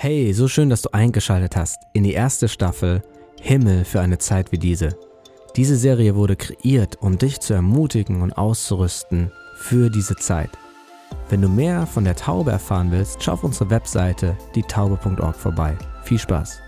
Hey, so schön, dass du eingeschaltet hast in die erste Staffel Himmel für eine Zeit wie diese. Diese Serie wurde kreiert, um dich zu ermutigen und auszurüsten für diese Zeit. Wenn du mehr von der Taube erfahren willst, schau auf unsere Webseite dietaube.org vorbei. Viel Spaß!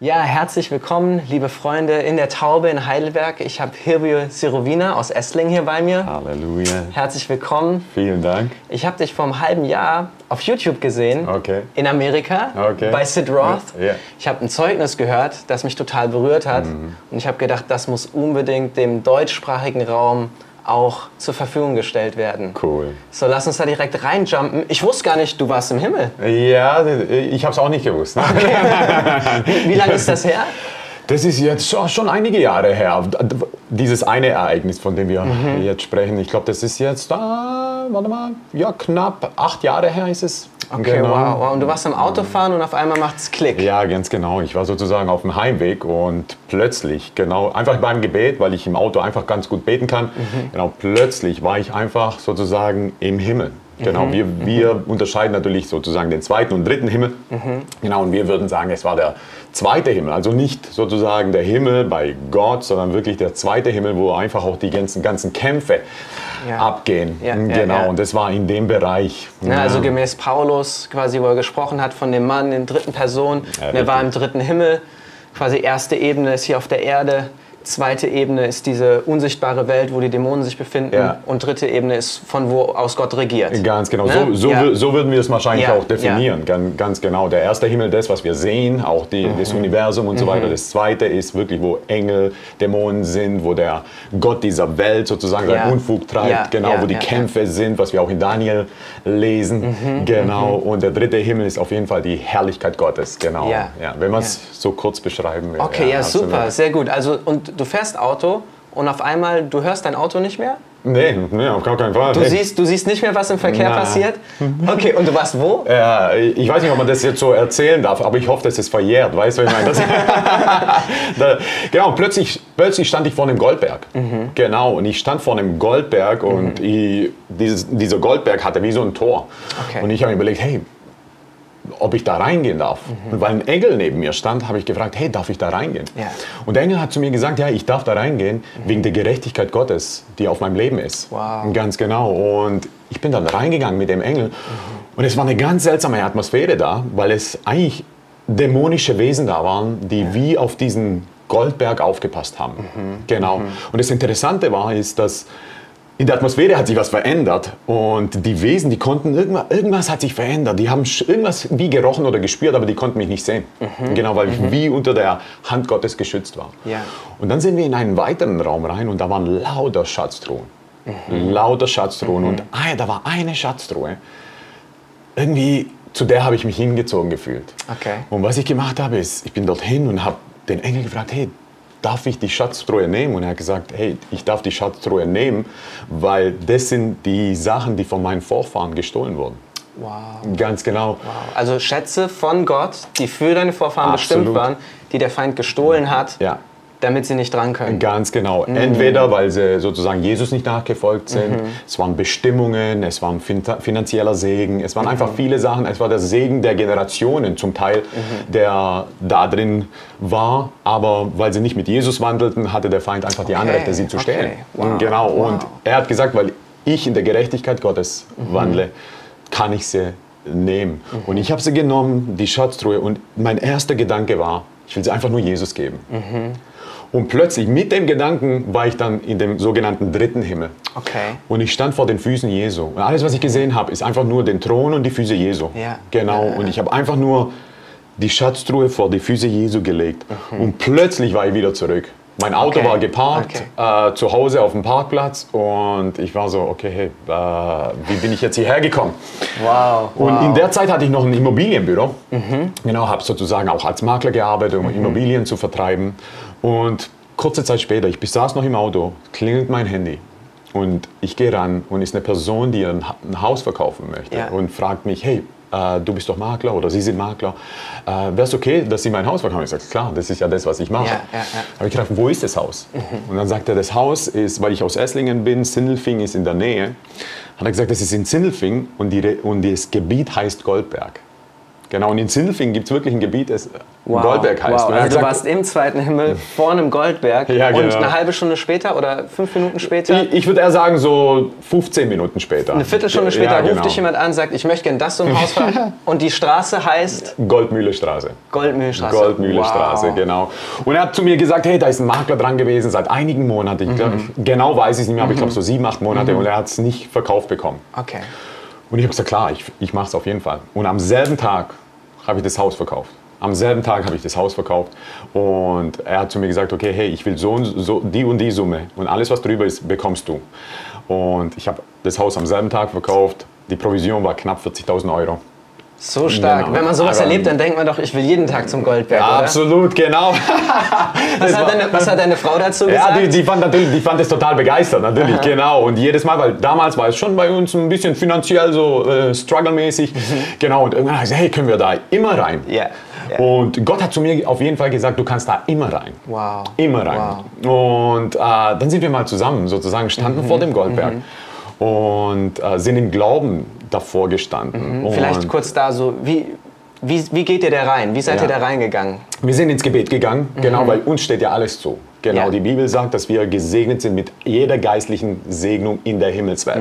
Ja, herzlich willkommen, liebe Freunde in der Taube in Heidelberg. Ich habe Hirbio Sirovina aus Essling hier bei mir. Halleluja. Herzlich willkommen. Vielen Dank. Ich habe dich vor einem halben Jahr auf YouTube gesehen. Okay. In Amerika. Okay. Bei Sid Roth. Ja. Ich habe ein Zeugnis gehört, das mich total berührt hat. Mhm. Und ich habe gedacht, das muss unbedingt dem deutschsprachigen Raum auch zur Verfügung gestellt werden. Cool. So, lass uns da direkt reinjumpen. Ich wusste gar nicht, du warst im Himmel. Ja, ich habe es auch nicht gewusst. Wie, wie lange ist das her? Das ist jetzt schon, schon einige Jahre her. Dieses eine Ereignis, von dem wir jetzt sprechen. Ich glaube, das ist jetzt, warte mal, ja, knapp acht Jahre her ist es. Okay, wow, wow. Und du warst am Autofahren und auf einmal macht es Klick. Ja, ganz genau. Ich war sozusagen auf dem Heimweg und plötzlich, genau, einfach beim Gebet, weil ich im Auto einfach ganz gut beten kann, genau, plötzlich war ich einfach sozusagen im Himmel. Genau, wir, wir unterscheiden natürlich sozusagen den zweiten und dritten Himmel. Genau, und wir würden sagen, es war der zweite Himmel. Also nicht sozusagen der Himmel bei Gott, sondern wirklich der zweite Himmel, wo einfach auch die ganzen, ganzen Kämpfe Ja. abgehen. Ja, genau, ja. und das war in dem Bereich. Also gemäß Paulus, quasi, wo er gesprochen hat von dem Mann in dritten Person, Ja, der war im dritten Himmel. Quasi erste Ebene ist hier auf der Erde, zweite Ebene ist diese unsichtbare Welt, wo die Dämonen sich befinden Ja. und dritte Ebene ist von wo aus Gott regiert. Ganz genau, Ne? so, so, Ja. so würden wir es wahrscheinlich Ja, auch definieren. Ganz, ganz genau. Der erste Himmel, das, was wir sehen, auch die, das Mhm. Universum und so weiter. Das zweite ist wirklich, wo Engel, Dämonen sind, wo der Gott dieser Welt sozusagen seinen Unfug treibt. Genau, wo die Mhm, Kämpfe sind, was wir auch in Daniel lesen. genau. Und der dritte Himmel ist auf jeden Fall die Herrlichkeit Gottes. Genau. Wenn man es so kurz beschreiben will. Okay, ja, super, sehr gut. Also, und du fährst Auto und auf einmal, du hörst dein Auto nicht mehr? Nee, nee, auf gar keinen Fall. Du, Nee. siehst, du siehst nicht mehr, was im Verkehr Nein. passiert? Okay, und du warst wo? Ja, ich weiß nicht, ob man das jetzt so erzählen darf, aber ich hoffe, dass es verjährt. Weißt du, was ich meine? Das, da, genau, plötzlich, plötzlich stand ich vor einem Goldberg. Mhm. Genau, und ich stand vor einem Goldberg und ich, dieses, dieser Goldberg hatte wie so ein Tor. Okay. Und ich habe mir überlegt, hey, ob ich da reingehen darf. Mhm. Und weil ein Engel neben mir stand, habe ich gefragt, hey, darf ich da reingehen? Ja. Und der Engel hat zu mir gesagt, ja, ich darf da reingehen, wegen der Gerechtigkeit Gottes, die auf meinem Leben ist. Wow. Ganz genau. Und ich bin dann reingegangen mit dem Engel. Mhm. Und es war eine ganz seltsame Atmosphäre da, weil es eigentlich dämonische Wesen da waren, die wie auf diesen Goldberg aufgepasst haben. Mhm. Genau. Und das Interessante war, ist, dass in der Atmosphäre hat sich was verändert und die Wesen, die konnten, irgendwas, irgendwas hat sich verändert. Die haben irgendwas wie gerochen oder gespürt, aber die konnten mich nicht sehen. Genau, weil ich wie unter der Hand Gottes geschützt war. Ja. Und dann sind wir in einen weiteren Raum rein und da waren lauter Schatztruhen. Lauter Schatztruhen. Und ah, da war eine Schatztruhe. Irgendwie, zu der habe ich mich hingezogen gefühlt. Okay. Und was ich gemacht habe, ist, ich bin dorthin und habe den Engel gefragt, hey, darf ich die Schatztruhe nehmen? Und er hat gesagt, hey, ich darf die Schatztruhe nehmen, weil das sind die Sachen, die von meinen Vorfahren gestohlen wurden. Wow. Ganz genau. Wow. Also Schätze von Gott, die für deine Vorfahren bestimmt Absolut. waren, die der Feind gestohlen hat, Ja. Damit sie nicht dran können. Ganz genau. Entweder weil sie sozusagen Jesus nicht nachgefolgt sind, es waren Bestimmungen, es war ein fin finanzieller Segen, es waren einfach viele Sachen, es war der Segen der Generationen zum Teil, der da drin war, aber weil sie nicht mit Jesus wandelten, hatte der Feind einfach die Anrechte, sie zu okay. stehlen. Wow. Genau. Wow. Und er hat gesagt, weil ich in der Gerechtigkeit Gottes wandle, kann ich sie nehmen. Und ich habe sie genommen, die Schatztruhe, und mein erster Gedanke war, ich will sie einfach nur Jesus geben. Und plötzlich mit dem Gedanken war ich dann in dem sogenannten dritten Himmel. Okay. Und ich stand vor den Füßen Jesu. Und alles, was ich gesehen habe, ist einfach nur den Thron und die Füße Jesu. Ja. Genau. Und ich habe einfach nur die Schatztruhe vor die Füße Jesu gelegt. Und plötzlich war ich wieder zurück. Mein Auto Mhm. Okay. war geparkt, äh, zu Hause auf dem Parkplatz. Und ich war so, okay, hey, äh, wie bin ich jetzt hierher gekommen? Wow. Und wow. Mhm. in der Zeit hatte ich noch ein Immobilienbüro. Genau, habe sozusagen auch als Makler gearbeitet, um Immobilien zu vertreiben. Und kurze Zeit später, ich saß noch im Auto, klingelt mein Handy. Und ich gehe ran und ist eine Person, die ein Ha- ein Haus verkaufen möchte Ja. und fragt mich, hey, äh, du bist doch Makler oder Sie sind Makler. Äh, Wäre es okay, dass Sie mein Haus verkaufen? Ich sage, klar, das ist ja das, was ich mache. Ja, ja, ja. Habe ich gefragt, wo ist das Haus? Und dann sagt er, das Haus ist, weil ich aus Esslingen bin, Sindelfing ist in der Nähe. Hat er gesagt, das ist in Sindelfing und, die, und das Gebiet heißt Goldberg. Genau, und in Sindelfingen gibt es wirklich ein Gebiet, das Goldberg heißt. Wow. Und Also du gesagt, warst im zweiten Himmel vor einem Goldberg Ja, und genau. eine halbe Stunde später oder fünf Minuten später, ich, ich würde eher sagen, so 15 Minuten später. eine Viertelstunde später ja, ruft genau. dich jemand an, sagt, ich möchte gerne das so ein Haus haben und die Straße heißt Goldmühlestraße. Goldmühlstraße. Goldmühlestraße, Wow. genau. Und er hat zu mir gesagt, hey, da ist ein Makler dran gewesen seit einigen Monaten. Ich glaub, Mhm. Genau weiß ich es nicht mehr, aber ich glaube so sieben, acht Monate und er hat es nicht verkauft bekommen. Okay. Und ich habe gesagt, klar, ich, ich mache es auf jeden Fall. Und am selben Tag habe ich das Haus verkauft. Am selben Tag habe ich das Haus verkauft und er hat zu mir gesagt, okay, hey, ich will so, und so die und die Summe und alles, was drüber ist, bekommst du. Und ich habe das Haus am selben Tag verkauft. Die Provision war knapp 40.000 Euro. So stark. Genau. Wenn man sowas erlebt, dann denkt man doch, ich will jeden Tag zum Goldberg, oder? Absolut, genau. Was hat, deine, was hat deine Frau dazu Ja, gesagt? die, die, fand natürlich, die fand es total begeistert, natürlich, genau. Und jedes Mal, weil damals war es schon bei uns ein bisschen finanziell so äh, struggle-mäßig. Genau, und irgendwann habe ich gesagt, hey, können wir da immer rein? Mhm. Ja, ja. Und Gott hat zu mir auf jeden Fall gesagt, du kannst da immer rein. Wow. Immer rein. Und äh, dann sind wir mal zusammen, sozusagen, standen Mhm. vor dem Goldberg. Und äh, sind im Glauben davor gestanden. Vielleicht und kurz da so, wie, wie, wie geht ihr da rein? Wie seid Ja. ihr da reingegangen? Wir sind ins Gebet gegangen, genau, weil uns steht ja alles zu. Genau, Ja. die Bibel sagt, dass wir gesegnet sind mit jeder geistlichen Segnung in der Himmelswelt.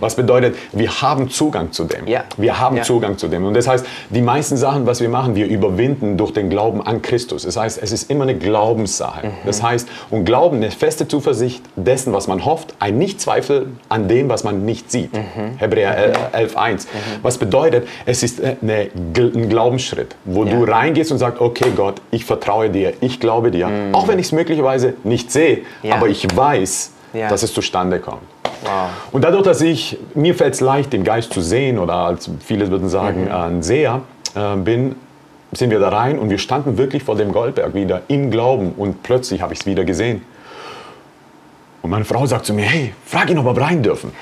Was bedeutet, wir haben Zugang zu dem. Ja. Wir haben Ja. Zugang zu dem. Und das heißt, die meisten Sachen, was wir machen, wir überwinden durch den Glauben an Christus. Das heißt, es ist immer eine Glaubenssache. Das heißt, und Glauben, eine feste Zuversicht dessen, was man hofft, ein Nicht-Zweifel an dem, was man nicht sieht. Hebräer 11.1. Was bedeutet, es ist äh, eine, ein Glaubensschritt, wo du reingehst und sagst, okay Gott, ich vertraue dir, ich glaube dir, auch wenn ich es möglicherweise nicht sehe, Ja. aber ich weiß, Ja. dass es zustande kommt. Wow. Und dadurch, dass ich, mir fällt es leicht, den Geist zu sehen oder als viele würden sagen, Mhm. ein Seher äh, bin, sind wir da rein und wir standen wirklich vor dem Goldberg wieder im Glauben und plötzlich habe ich es wieder gesehen. Und meine Frau sagt zu mir, hey, frag ihn, ob wir rein dürfen.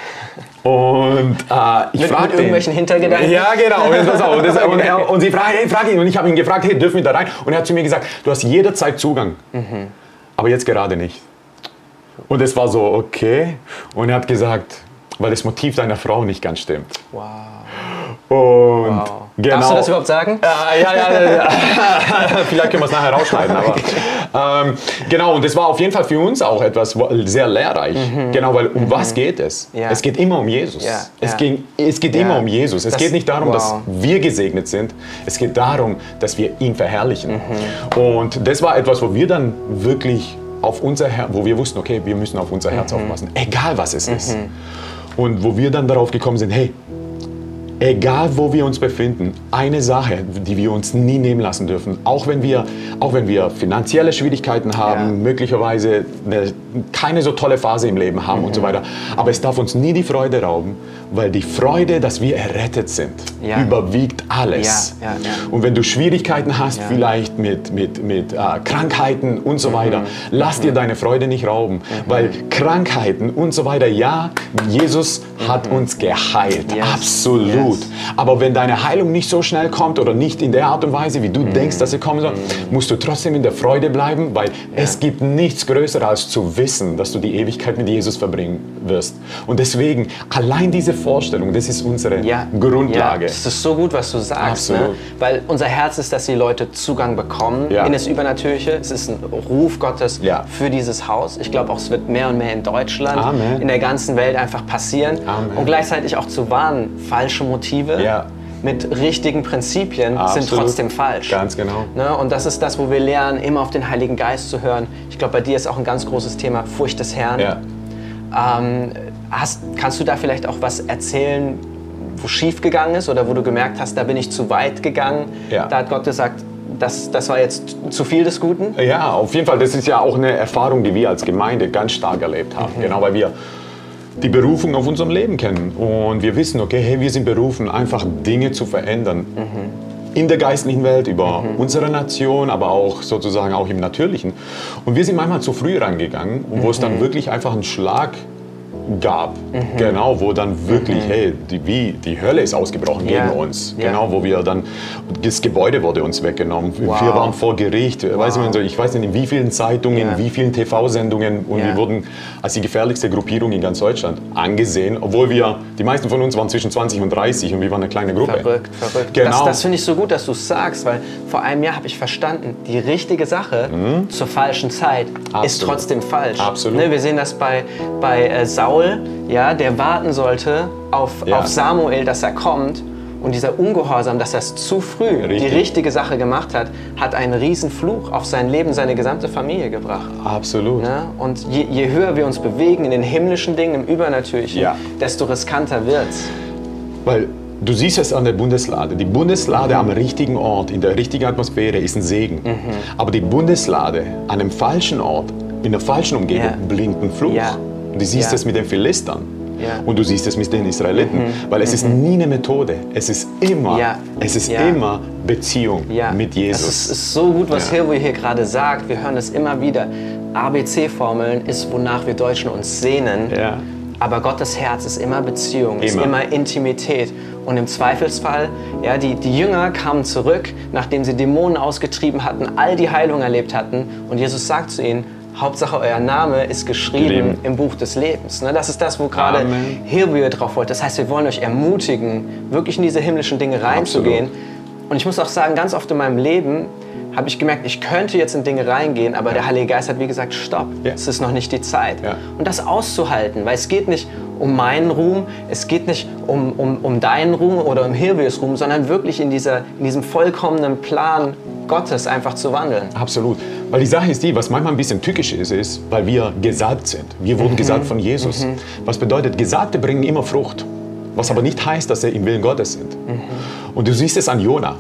Und äh, ich Mit- frage mit irgendwelchen Hintergedanken? Ja, genau. Und, jetzt pass auf, und, das, und, er, und sie fragt, hey, frag ihn. Und ich habe ihn gefragt, hey, dürfen wir da rein? Und er hat zu mir gesagt, du hast jederzeit Zugang, Mhm. Aber jetzt gerade nicht. Und es war so, okay. Und er hat gesagt, weil das Motiv deiner Frau nicht ganz stimmt. Wow. Und genau. Darfst du das überhaupt sagen? Äh, ja, ja, ja. Vielleicht können wir es nachher rausschneiden. Aber, ähm, genau, und das war auf jeden Fall für uns auch etwas sehr lehrreich. Genau, weil um was geht es? Ja. Es geht immer um Jesus. Ja, Es, ging, es geht immer um Jesus. Es Das- geht nicht darum, dass wow. wir gesegnet sind. Es geht darum, dass wir ihn verherrlichen. Mhm. Und das war etwas, wo wir dann wirklich auf unser Herz, wo wir wussten, okay, wir müssen auf unser Mhm. Herz aufpassen, egal was es ist. Und wo wir dann darauf gekommen sind, hey, egal wo wir uns befinden, eine Sache, die wir uns nie nehmen lassen dürfen, auch wenn wir, auch wenn wir finanzielle Schwierigkeiten haben, Ja. möglicherweise eine, keine so tolle Phase im Leben haben Mhm. und so weiter, aber es darf uns nie die Freude rauben, weil die Freude, dass wir errettet sind, Ja. überwiegt alles. Ja. Und wenn du Schwierigkeiten hast, vielleicht mit, mit, mit äh, Krankheiten und Mhm. so weiter, lass dir deine Freude nicht rauben, weil Krankheiten und so weiter, ja, Jesus hat uns geheilt, Mhm. Yes. absolut. Yes. Aber wenn deine Heilung nicht so schnell kommt oder nicht in der Art und Weise, wie du Mhm. denkst, dass sie kommen soll, musst du trotzdem in der Freude bleiben, weil es gibt nichts Größeres als zu wissen, dass du die Ewigkeit mit Jesus verbringen wirst. Und deswegen, allein diese Vorstellung, das ist unsere Ja. Grundlage. Ja, das ist so gut, was du sagst. Ne? Weil unser Herz ist, dass die Leute Zugang bekommen Ja. in das Übernatürliche. Es ist ein Ruf Gottes Ja. für dieses Haus. Ich glaube auch, es wird mehr und mehr in Deutschland, Amen. in der ganzen Welt einfach passieren. Amen. Und gleichzeitig auch zu warnen, falsche Motive Ja. mit richtigen Prinzipien sind Absolut. trotzdem falsch. Ganz genau. Ne? Und das ist das, wo wir lernen, immer auf den Heiligen Geist zu hören. Ich glaube, bei dir ist auch ein ganz großes Thema Furcht des Herrn. Ja. Ähm, hast, kannst du da vielleicht auch was erzählen, wo schief gegangen ist oder wo du gemerkt hast, da bin ich zu weit gegangen? Ja. Da hat Gott gesagt, das, das war jetzt zu viel des Guten? Ja, auf jeden Fall. Das ist ja auch eine Erfahrung, die wir als Gemeinde ganz stark erlebt haben. Genau, weil wir die Berufung auf unserem Leben kennen. Und wir wissen, okay, hey, wir sind berufen, einfach Dinge zu verändern. In der geistlichen Welt, über unsere Nation, aber auch sozusagen auch im Natürlichen. Und wir sind manchmal zu früh rangegangen, wo es dann wirklich einfach einen Schlag gab, genau, wo dann wirklich, hey, die, wie die Hölle ist ausgebrochen Ja. gegen uns, Ja. genau, wo wir dann, das Gebäude wurde uns weggenommen, Wow. wir waren vor Gericht, weiß man ich weiß nicht, in wie vielen Zeitungen, Ja. in wie vielen TV-Sendungen und wir wurden als die gefährlichste Gruppierung in ganz Deutschland angesehen, obwohl wir, die meisten von uns waren zwischen 20 und 30 und wir waren eine kleine Gruppe. Verrückt, verrückt. Genau. Das, das finde ich so gut, dass du es sagst, weil vor einem Jahr habe ich verstanden, die richtige Sache zur falschen Zeit ist Mhm. Absolut. trotzdem falsch. Absolut. Ne, wir sehen das bei, bei äh, Saul, ja, der warten sollte auf, Ja. auf Samuel, dass er kommt. Und dieser Ungehorsam, dass er es zu früh Richtig. die richtige Sache gemacht hat, hat einen riesen Fluch auf sein Leben, seine gesamte Familie gebracht. Absolut. Ne? Und je, je höher wir uns bewegen in den himmlischen Dingen, im Übernatürlichen, Ja. desto riskanter wird's. Weil du siehst es an der Bundeslade. Die Bundeslade am richtigen Ort, in der richtigen Atmosphäre ist ein Segen. Mhm. Aber die Bundeslade an einem falschen Ort, in der falschen Umgebung, Ja. blinkt ein Fluch. Ja. Und du siehst Ja. es mit den Philistern. Ja. Und du siehst es mit den Israeliten. Weil es ist nie eine Methode. Es ist immer, Mhm. Ja. es ist Ja. immer Beziehung Ja, mit Jesus. Es ist, ist so gut, was Ja. Hilwe hier gerade sagt. Wir hören es immer wieder. ABC-Formeln ist, wonach wir Deutschen uns sehnen. Ja. Aber Gottes Herz ist immer Beziehung, ist Immer. immer Intimität. Und im Zweifelsfall, ja, die, die Jünger kamen zurück, nachdem sie Dämonen ausgetrieben hatten, all die Heilung erlebt hatten. Und Jesus sagt zu ihnen, Hauptsache euer Name ist geschrieben Leben. im Buch des Lebens. Ne, Das ist das, wo gerade. Hilwe drauf wollte. Das heißt, wir wollen euch ermutigen, wirklich in diese himmlischen Dinge reinzugehen. Und ich muss auch sagen, ganz oft in meinem Leben habe ich gemerkt, ich könnte jetzt in Dinge reingehen, aber der Heilige Geist hat wie gesagt, stopp, Ja. es ist noch nicht die Zeit. Ja. Und das auszuhalten, weil es geht nicht um meinen Ruhm, es geht nicht um, um, um deinen Ruhm oder um Hilves Ruhm, sondern wirklich in, dieser, in diesem vollkommenen Plan Gottes einfach zu wandeln. Absolut. Weil die Sache ist die, was manchmal ein bisschen tückisch ist, ist, weil wir gesalbt sind. Wir Mhm. wurden gesalbt von Jesus. Was bedeutet, Gesalbte bringen immer Frucht. Was aber nicht heißt, dass sie im Willen Gottes sind. Mhm. Und du siehst es an Jona.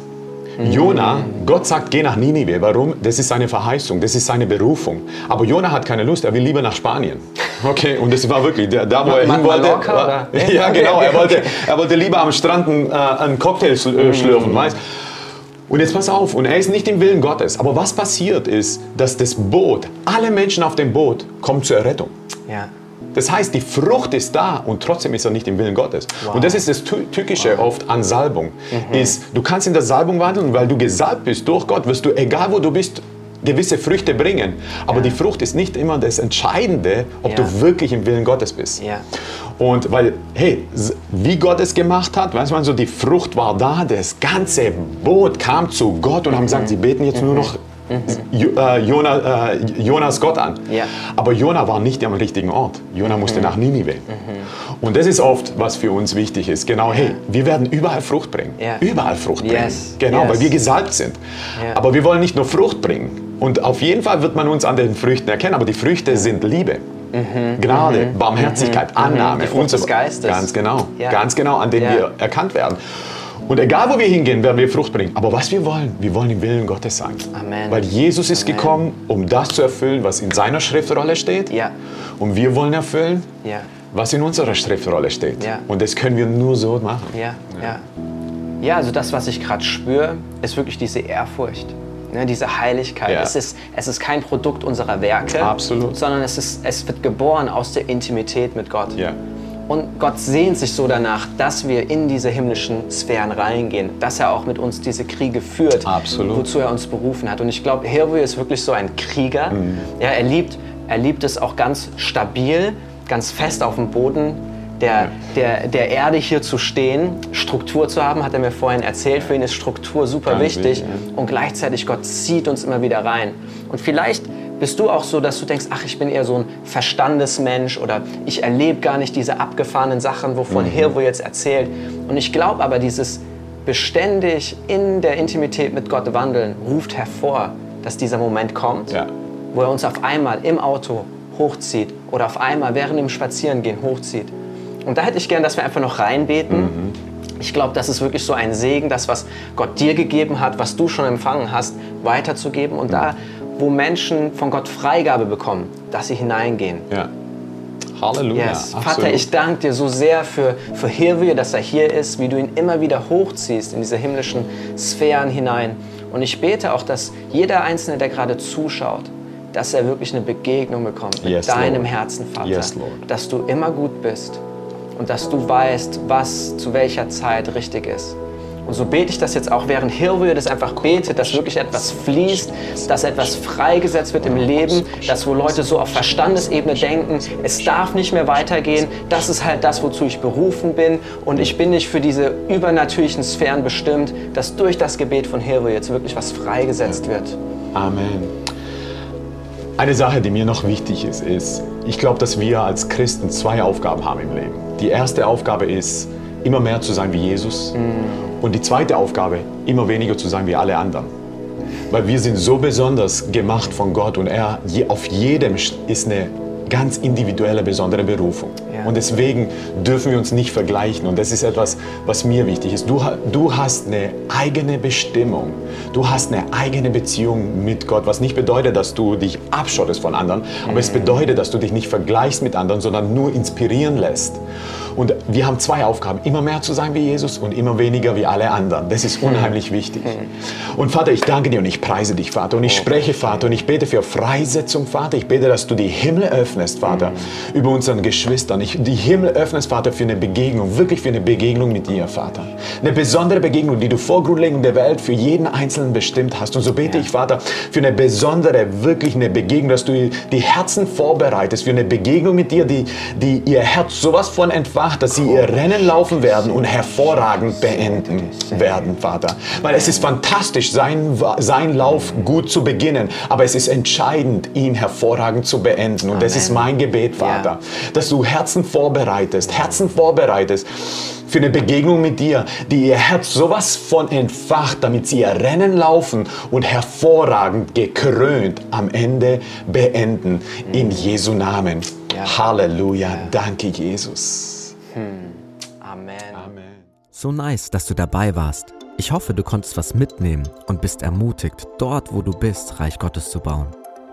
Jona, Gott sagt, geh nach Ninive. Warum? Das ist seine Verheißung, das ist seine Berufung. Aber Jona hat keine Lust, er will lieber nach Spanien. Okay, und das war wirklich, da, da wo er hin wollte. War- oder? Ja, genau, er wollte, er wollte lieber am Strand einen, äh, einen Cocktail äh, schlürfen, weißt und jetzt pass auf, und er ist nicht im Willen Gottes. Aber was passiert ist, dass das Boot, alle Menschen auf dem Boot kommen zur Errettung. Ja. Das heißt, die Frucht ist da und trotzdem ist er nicht im Willen Gottes. Und das ist das Tü- Tückische oft an Salbung. Ist, du kannst in der Salbung wandeln, weil du gesalbt bist durch Gott, wirst du, egal wo du bist, gewisse Früchte bringen. Aber die Frucht ist nicht immer das Entscheidende, ob Ja. du wirklich im Willen Gottes bist. Ja. Und weil, hey, wie Gott es gemacht hat, weiß man so, die Frucht war da, das ganze Boot kam zu Gott und haben gesagt, sie beten jetzt nur noch äh, Jona, äh, Jonas Gott an. Ja. Aber Jona war nicht am richtigen Ort. Jona musste nach Ninive. Und das ist oft, was für uns wichtig ist. Genau, hey, wir werden überall Frucht bringen. Ja. Überall Frucht bringen. Yes. Genau, Yes. weil wir gesalbt sind. Ja. Aber wir wollen nicht nur Frucht bringen. Und auf jeden Fall wird man uns an den Früchten erkennen. Aber die Früchte sind Liebe. Gnade, Barmherzigkeit, Annahme Mhm. Die Frucht und so des Geistes. Ganz genau. Ganz genau, an denen Ja. wir erkannt werden. Und egal, wo wir hingehen, werden wir Frucht bringen. Aber was wir wollen, wir wollen im Willen Gottes sein. Amen. Weil Jesus ist Amen. gekommen, um das zu erfüllen, was in seiner Schriftrolle steht. Ja. Und wir wollen erfüllen, Ja. was in unserer Schriftrolle steht. Ja. Und das können wir nur so machen. Ja, ja. Ja, also das, was ich gerade spüre, ist wirklich diese Ehrfurcht. Ne, diese Heiligkeit. Ja. Es, ist, es ist kein Produkt unserer Werke, Absolut. sondern es, ist, es wird geboren aus der Intimität mit Gott. Ja. Und Gott sehnt sich so danach, dass wir in diese himmlischen Sphären reingehen, dass er auch mit uns diese Kriege führt, Absolut. wozu er uns berufen hat. Und ich glaube, Hervé ist wirklich so ein Krieger. Mhm. Ja, er, liebt, er liebt es auch ganz stabil, ganz fest auf dem Boden der, der, der Erde hier zu stehen, Struktur zu haben, hat er mir vorhin erzählt. Für ihn ist Struktur super wichtig, Und gleichzeitig Gott zieht uns immer wieder rein. Und vielleicht bist du auch so, dass du denkst, ach, ich bin eher so ein Verstandesmensch oder ich erlebe gar nicht diese abgefahrenen Sachen, wovon Mhm. Hirvo jetzt erzählt. Und ich glaube aber, dieses beständig in der Intimität mit Gott wandeln ruft hervor, dass dieser Moment kommt, Ja. wo er uns auf einmal im Auto hochzieht oder auf einmal während dem Spazierengehen hochzieht. Und da hätte ich gern, dass wir einfach noch reinbeten. Mhm. Ich glaube, das ist wirklich so ein Segen, das, was Gott dir gegeben hat, was du schon empfangen hast, weiterzugeben. Und da, wo Menschen von Gott Freigabe bekommen, dass sie hineingehen. ja. Halleluja. Yes. Vater, ich danke dir so sehr für, für Hirwe, dass er hier ist, wie du ihn immer wieder hochziehst in diese himmlischen Sphären hinein. Und ich bete auch, dass jeder Einzelne, der gerade zuschaut, dass er wirklich eine Begegnung bekommt mit Yes, deinem Lord. Herzen, Vater. Yes, Lord. Dass du immer gut bist und dass du weißt, was zu welcher Zeit richtig ist. Und so bete ich das jetzt auch, während Hilwe das einfach betet, dass wirklich etwas fließt, dass etwas freigesetzt wird im Leben, dass wo Leute so auf Verstandesebene denken, es darf nicht mehr weitergehen, das ist halt das, wozu ich berufen bin und ich bin nicht für diese übernatürlichen Sphären bestimmt, dass durch das Gebet von Hilwe jetzt wirklich was freigesetzt wird. Amen. Eine Sache, die mir noch wichtig ist, ist, ich glaube, dass wir als Christen zwei Aufgaben haben im Leben. Die erste Aufgabe ist, immer mehr zu sein wie Jesus. Und die zweite Aufgabe, immer weniger zu sein wie alle anderen. Weil wir sind so besonders gemacht von Gott und er, auf jedem ist eine ganz individuelle, besondere Berufung. Ja. Und deswegen dürfen wir uns nicht vergleichen. Und das ist etwas, was mir wichtig ist. Du, du hast eine eigene Bestimmung. Du hast eine eigene Beziehung mit Gott, was nicht bedeutet, dass du dich abschottest von anderen, aber es bedeutet, dass du dich nicht vergleichst mit anderen, sondern nur inspirieren lässt. Und wir haben zwei Aufgaben, immer mehr zu sein wie Jesus und immer weniger wie alle anderen. Das ist unheimlich wichtig. Und Vater, ich danke dir und ich preise dich, Vater. Und ich spreche, Vater, und ich bete für Freisetzung, Vater. Ich bete, dass du die Himmel öffnest, Vater, über unseren Geschwistern. Ich, die Himmel öffnest, Vater, für eine Begegnung, wirklich für eine Begegnung mit dir, Vater. Eine besondere Begegnung, die du vor Grundlegung der Welt für jeden Einzelnen bestimmt hast. Und so bete ich, Vater, für eine besondere, wirklich eine Begegnung, dass du die Herzen vorbereitest für eine Begegnung mit dir, die, die ihr Herz sowas von entfacht, dass sie ihr Rennen laufen werden und hervorragend beenden werden, Vater. Weil es ist fantastisch, seinen, seinen Lauf gut zu beginnen, aber es ist entscheidend, ihn hervorragend zu beenden. Und das Amen. ist mein Gebet, Vater, dass du Herzen vorbereitest, Herzen vorbereitest für eine Begegnung mit dir, die ihr Herz sowas von entfacht, damit sie ihr Rennen laufen und hervorragend gekrönt am Ende beenden. In Jesu Namen. Ja. Halleluja. Danke, Jesus. Amen. Amen. So nice, dass du dabei warst. Ich hoffe, du konntest was mitnehmen und bist ermutigt, dort, wo du bist, Reich Gottes zu bauen.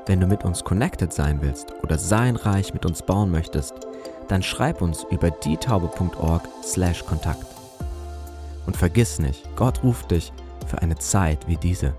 Wenn du mit uns connected sein willst oder sein Reich mit uns bauen möchtest, dann schreib uns über dietaube.org/kontakt. Und vergiss nicht, Gott ruft dich für eine Zeit wie diese.